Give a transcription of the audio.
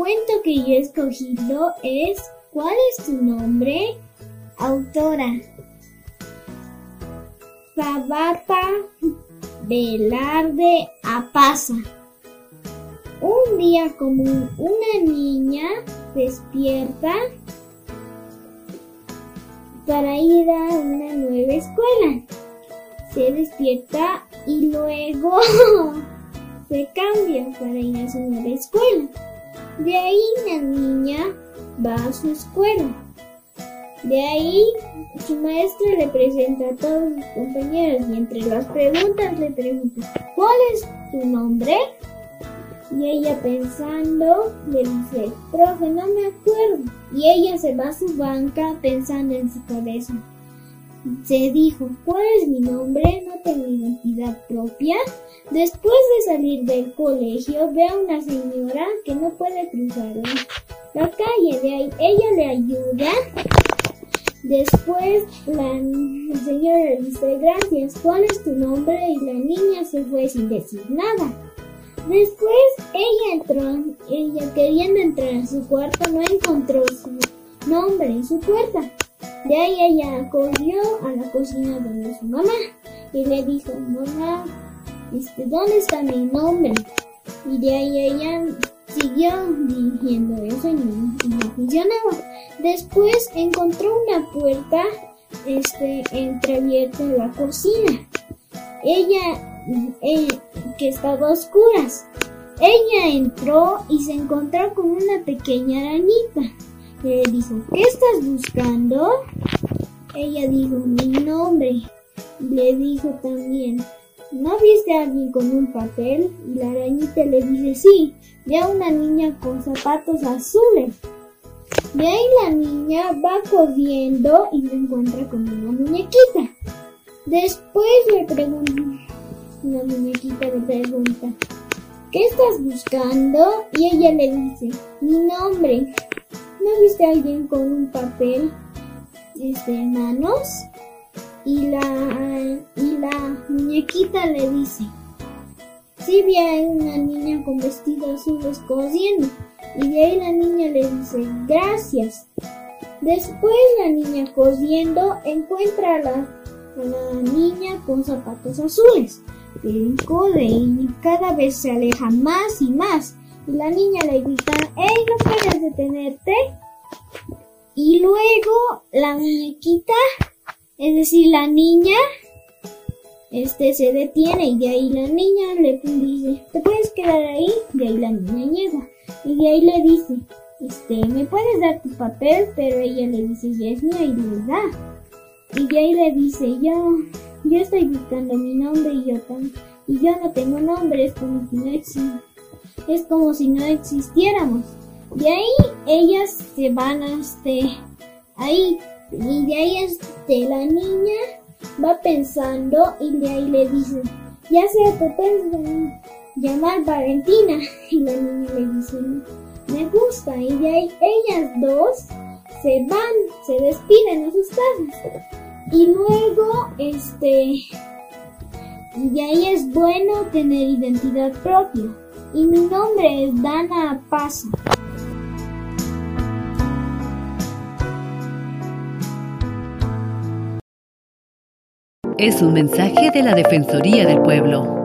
cuento que yo he escogido es ¿Cuál es tu nombre? Autora. Sabata Velarde Apaza. Un día como una niña despierta para ir a una nueva escuela. Se despierta y luego se cambia para ir a su nueva escuela. De ahí la niña va a su escuela. De ahí su maestra le presenta a todos sus compañeros y entre las preguntas le pregunta ¿Cuál es tu nombre? Y ella pensando le dice, profe, no me acuerdo. Y ella se va a su banca pensando en su cabeza. Se dijo, ¿cuál es mi nombre? No tengo identidad propia. Después de salir del colegio, ve a una señora que no puede cruzar la calle. De ahí ella le ayuda. Después la señora le dice, gracias, ¿cuál es tu nombre? Y la niña se fue sin decir nada. Después ella entró, ella queriendo entrar a su cuarto no encontró su nombre en su puerta. De ahí ella corrió a la cocina donde su mamá y le dijo, mamá, este, ¿dónde está mi nombre? Y de ahí ella siguió dirigiendo eso y no, funcionaba. Después encontró una puerta este, entreabierta en la cocina. Ella eh, que estaba a oscuras. Ella entró y se encontró con una pequeña arañita. Le dijo, ¿qué estás buscando? Ella dijo, mi nombre. Le dijo también, ¿no viste a alguien con un papel? Y la arañita le dice, sí, ve a una niña con zapatos azules. De ahí la niña va corriendo y se encuentra con una muñequita. Después le pregunta, la muñequita le pregunta, ¿qué estás buscando? Y ella le dice, mi nombre. ¿No viste a alguien con un papel este, manos? Y la, y la muñequita le dice, sí vi a una niña con vestido azul cosiendo. Y de ahí la niña le dice, gracias. Después la niña cosiendo encuentra a la, niña con zapatos azules el y cada vez se aleja más y más. Y la niña le grita, ¡Ey, no puedes detenerte! Y luego la muñequita, es decir, la niña, este se detiene y de ahí la niña le dice, ¿te puedes quedar ahí? De ahí la niña llega y de ahí le dice, este, ¿me puedes dar tu papel? Pero ella le dice, ya es mía y le da. Y de ahí le dice, yo, yo estoy buscando mi nombre y yo y yo no tengo nombre, es como si no es como si no existiéramos. De ahí ellas se van hasta ahí y de ahí este, la niña va pensando y de ahí le dice, ya sé, te llamar Valentina. Y la niña le dice, me gusta. Y de ahí ellas dos se van, se despiden a sus casas. Y luego, este, y ahí es bueno tener identidad propia. Y mi nombre es Dana Paz. Es un mensaje de la Defensoría del Pueblo.